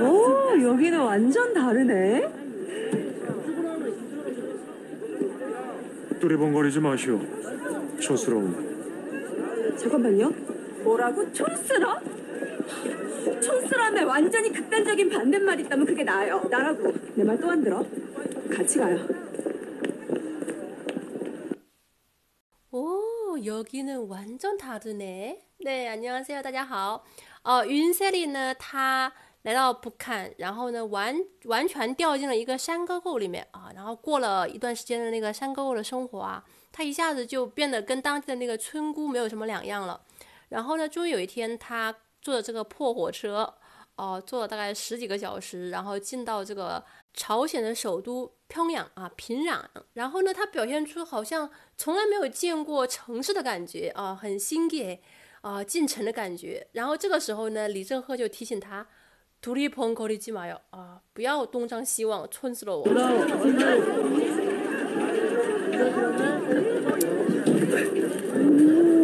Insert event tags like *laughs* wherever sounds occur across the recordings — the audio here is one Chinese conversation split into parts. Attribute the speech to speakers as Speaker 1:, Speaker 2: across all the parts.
Speaker 1: 오, 여기는 완전 다르네.
Speaker 2: 두리번거리지 마시오. 촌스러운.
Speaker 1: 잠깐만요. 뭐라고? 촌스러? 촌스러움에 완전히 극단적인 반대말 있다면 그게 나예요. 나라고. 내 말 또 안 들어? 같이 가요.
Speaker 3: 여기는 완전 다르네. 네, 안녕하세요. 大家好.呃，云塞里呢，他来到북한，然后呢，完完全掉进了一个山沟沟里面啊，然后过了一段时间的那个山沟沟的生活啊，他一下子就变得跟当地的那个村姑没有什么两样了。然后呢，终于有一天，他坐着这个破火车， 哦，坐了大概十几个小时，然后进到这个朝鲜的首都平壤啊，平壤。然后呢，他表现出好像从来没有见过城市的感觉啊，很新奇啊，进城的感觉。然后这个时候呢，李正赫就提醒他，独立棚口里鸡毛哟啊，不要东张西望，困死了
Speaker 1: 我。*laughs*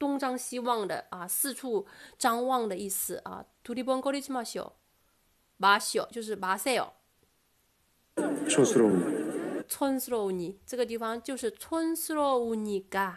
Speaker 3: 东张西望的啊，四处张望的意思啊。두리번거리지 마시오， 마시오就是마세요。
Speaker 2: 촌스러운.
Speaker 3: 촌스러우니这个地方就是 촌스러우니까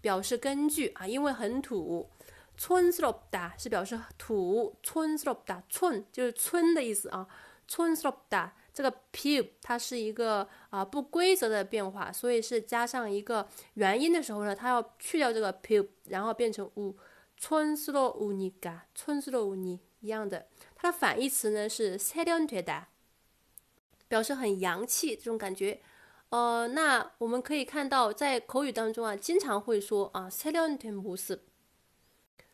Speaker 3: 表示根据啊，因为很土。촌스럽다是表示土，촌스럽다 촌就是村的意思啊。촌스럽다 这个 p 它是一个啊不规则的变化，所以是加上一个元音的时候呢，它要去掉这个 p，然后变成 u。촌스러우니까 촌스러우니一样的，它的反义词呢是 세련되다， 表示很洋气这种感觉。呃，那我们可以看到，在口语当中啊，经常会说啊세련된 모습。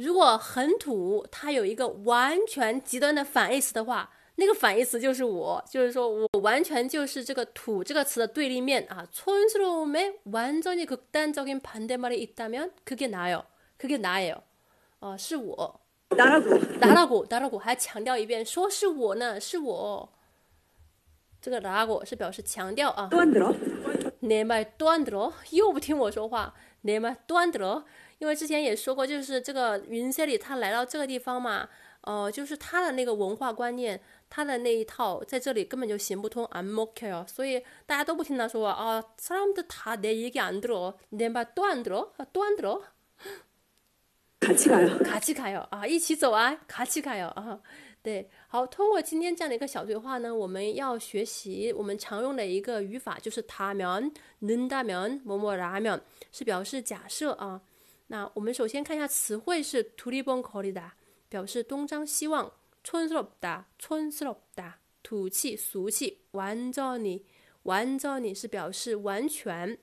Speaker 3: 如果很土，它有一个完全极端的反义词的话，那个反义词就是我，就是说我完全就是这个土这个词的对立面啊。촌스러움에완전히극단적인반대말이있다면그게나요그게나예요哦，是我。
Speaker 1: 나라고.
Speaker 3: 나라고 나라고还强调一遍，说是我呢，是我。这个나라고是表示强调啊。
Speaker 1: 또 안 들어?
Speaker 3: 내말또안 들어？ 又不听我说话。내말또안 들어？ 因为之前也说过，就是这个云塞里他来到这个地方嘛，呃，就是他的那个文化观念，他的那一套在这里根本就行不通，안먹혀요。 所以大家都不听他说啊，사람들다내얘기안들어내말또안들어또안들어
Speaker 1: 같이 가요. *laughs*
Speaker 3: 같이 가요啊，一起走啊，같이 가요啊。对，好，通过今天这样的一个小对话呢，我们要学习我们常用的一个语法，就是다면는다면 뭐뭐라면是表示假设啊。 那我们首先看一下词汇是두리번거리다，表示东张西望，촌스럽다， 촌스럽다， 土气俗气，완전히완전히是表示完全，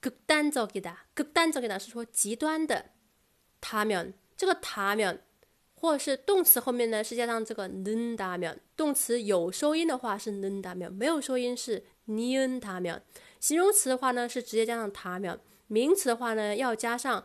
Speaker 3: 극단적이다， 극단적이다是说极端的。他면这个他면或者是动词后面呢是加上这个는다면动词有收音的话是는다면没有收音是니은다면形容词的话呢是直接加上他면名词的话呢要加上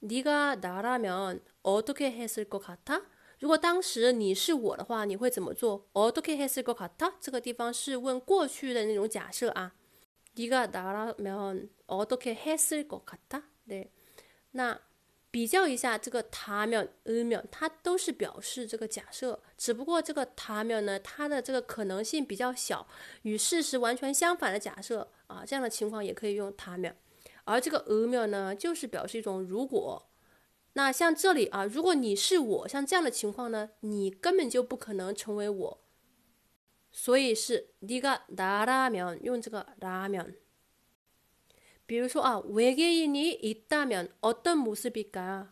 Speaker 3: 네가나라면어떻게했을것같아？如果当时你是我的话，你会怎么做？어떻게했을것같아？这个地方是问过去的那种假设啊。네가나라면어떻게했을것같아？对，那比较一下这个他면呃면，它都是表示这个假设，只不过这个他면呢，它的这个可能性比较小，与事实完全相反的假设啊，这样的情况也可以用他면。 而这个呃면呢，就是表示一种如果。那像这里啊，如果你是我，像这样的情况呢，你根本就不可能成为我，所以是네가나라면用这个라 면。 比如说啊，외계인이있다면어떤모습일까？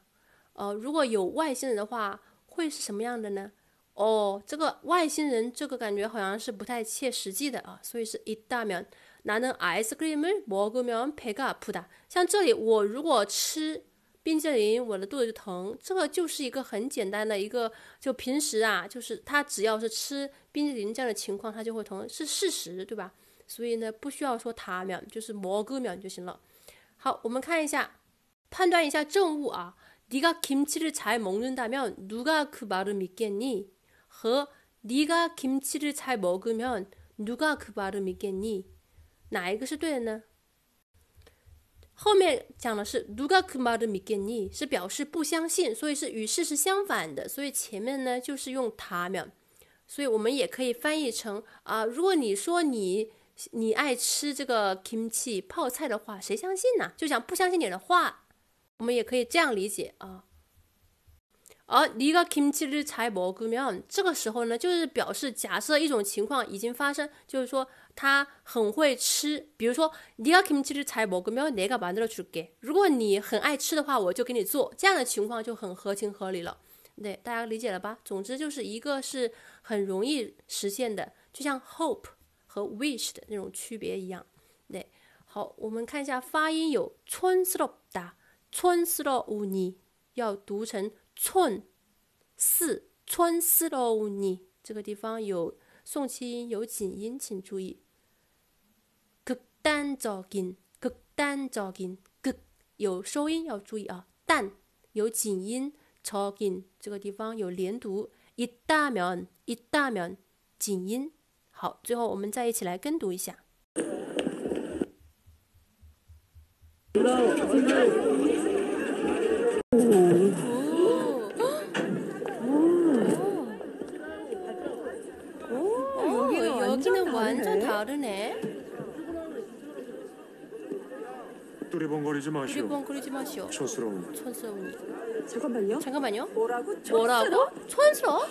Speaker 3: 呃，如果有外星人的话，会是什么样的呢？哦，这个外星人这个感觉好像是不太切实际的啊，所以是있다 면。 나는아이스크림을먹으면배가아프다像这里，我如果吃冰淇淋，我的肚子就疼。这个就是一个很简单的一个，就平时啊，就是他只要是吃冰淇淋这样的情况，他就会疼，是事实，对吧？所以呢，不需要说他秒，就是먹으면就行了。好，我们看一下，判断一下正误啊。네가김치를잘먹는다면누가그말을믿겠니和네가김치를잘먹으면누가그말을믿겠니 哪一个是对的呢？后面讲的是누가그말을믿겠니是表示不相信，所以是与事实相反的。所以前面呢就是用他면所以我们也可以翻译成啊，如果你说你你爱吃这个 kimchi 泡菜的话，谁相信呢？就讲不相信你的话，我们也可以这样理解啊。而네가김치를잘먹으면这个时候呢，就是表示假设一种情况已经发生，就是说 他很会吃。比如说네가김치를잘먹으면내가만들어줄 게。 如果你很爱吃的话，我就给你做。这样的情况就很合情合理了。对，大家理解了吧？总之就是一个是很容易实现的，就像 hope 和 wish 的那种区别一样。对，好，我们看一下发音有촌스럽 다， 촌스러우니要读成。촌四촌스러우니这个地方有送气音，有紧音，请注意。 극단적 인， 극단적 인， 극有收音要注意啊。단有紧音，적인这个地方有连读。있다면있다면紧音。好，最后我们再一起来跟读一下。
Speaker 2: 거리지 마시오.
Speaker 3: 두리번거리지 마시오.
Speaker 2: 촌스러운.
Speaker 3: 촌스러운.
Speaker 1: 잠깐만요.
Speaker 3: 잠깐만요.
Speaker 1: 뭐라고?
Speaker 3: 뭐라고? 촌스러워?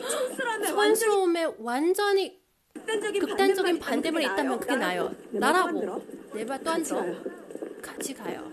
Speaker 1: 촌스러움에
Speaker 3: 촌스러움에 완전히
Speaker 1: 극단적인,
Speaker 3: 극단적인 반대말이 있다면 그게 나요.
Speaker 1: 내
Speaker 3: 나라고.
Speaker 1: 말도 안 들어?
Speaker 3: 내말또안
Speaker 1: 같이
Speaker 3: 들어. 같이 가요.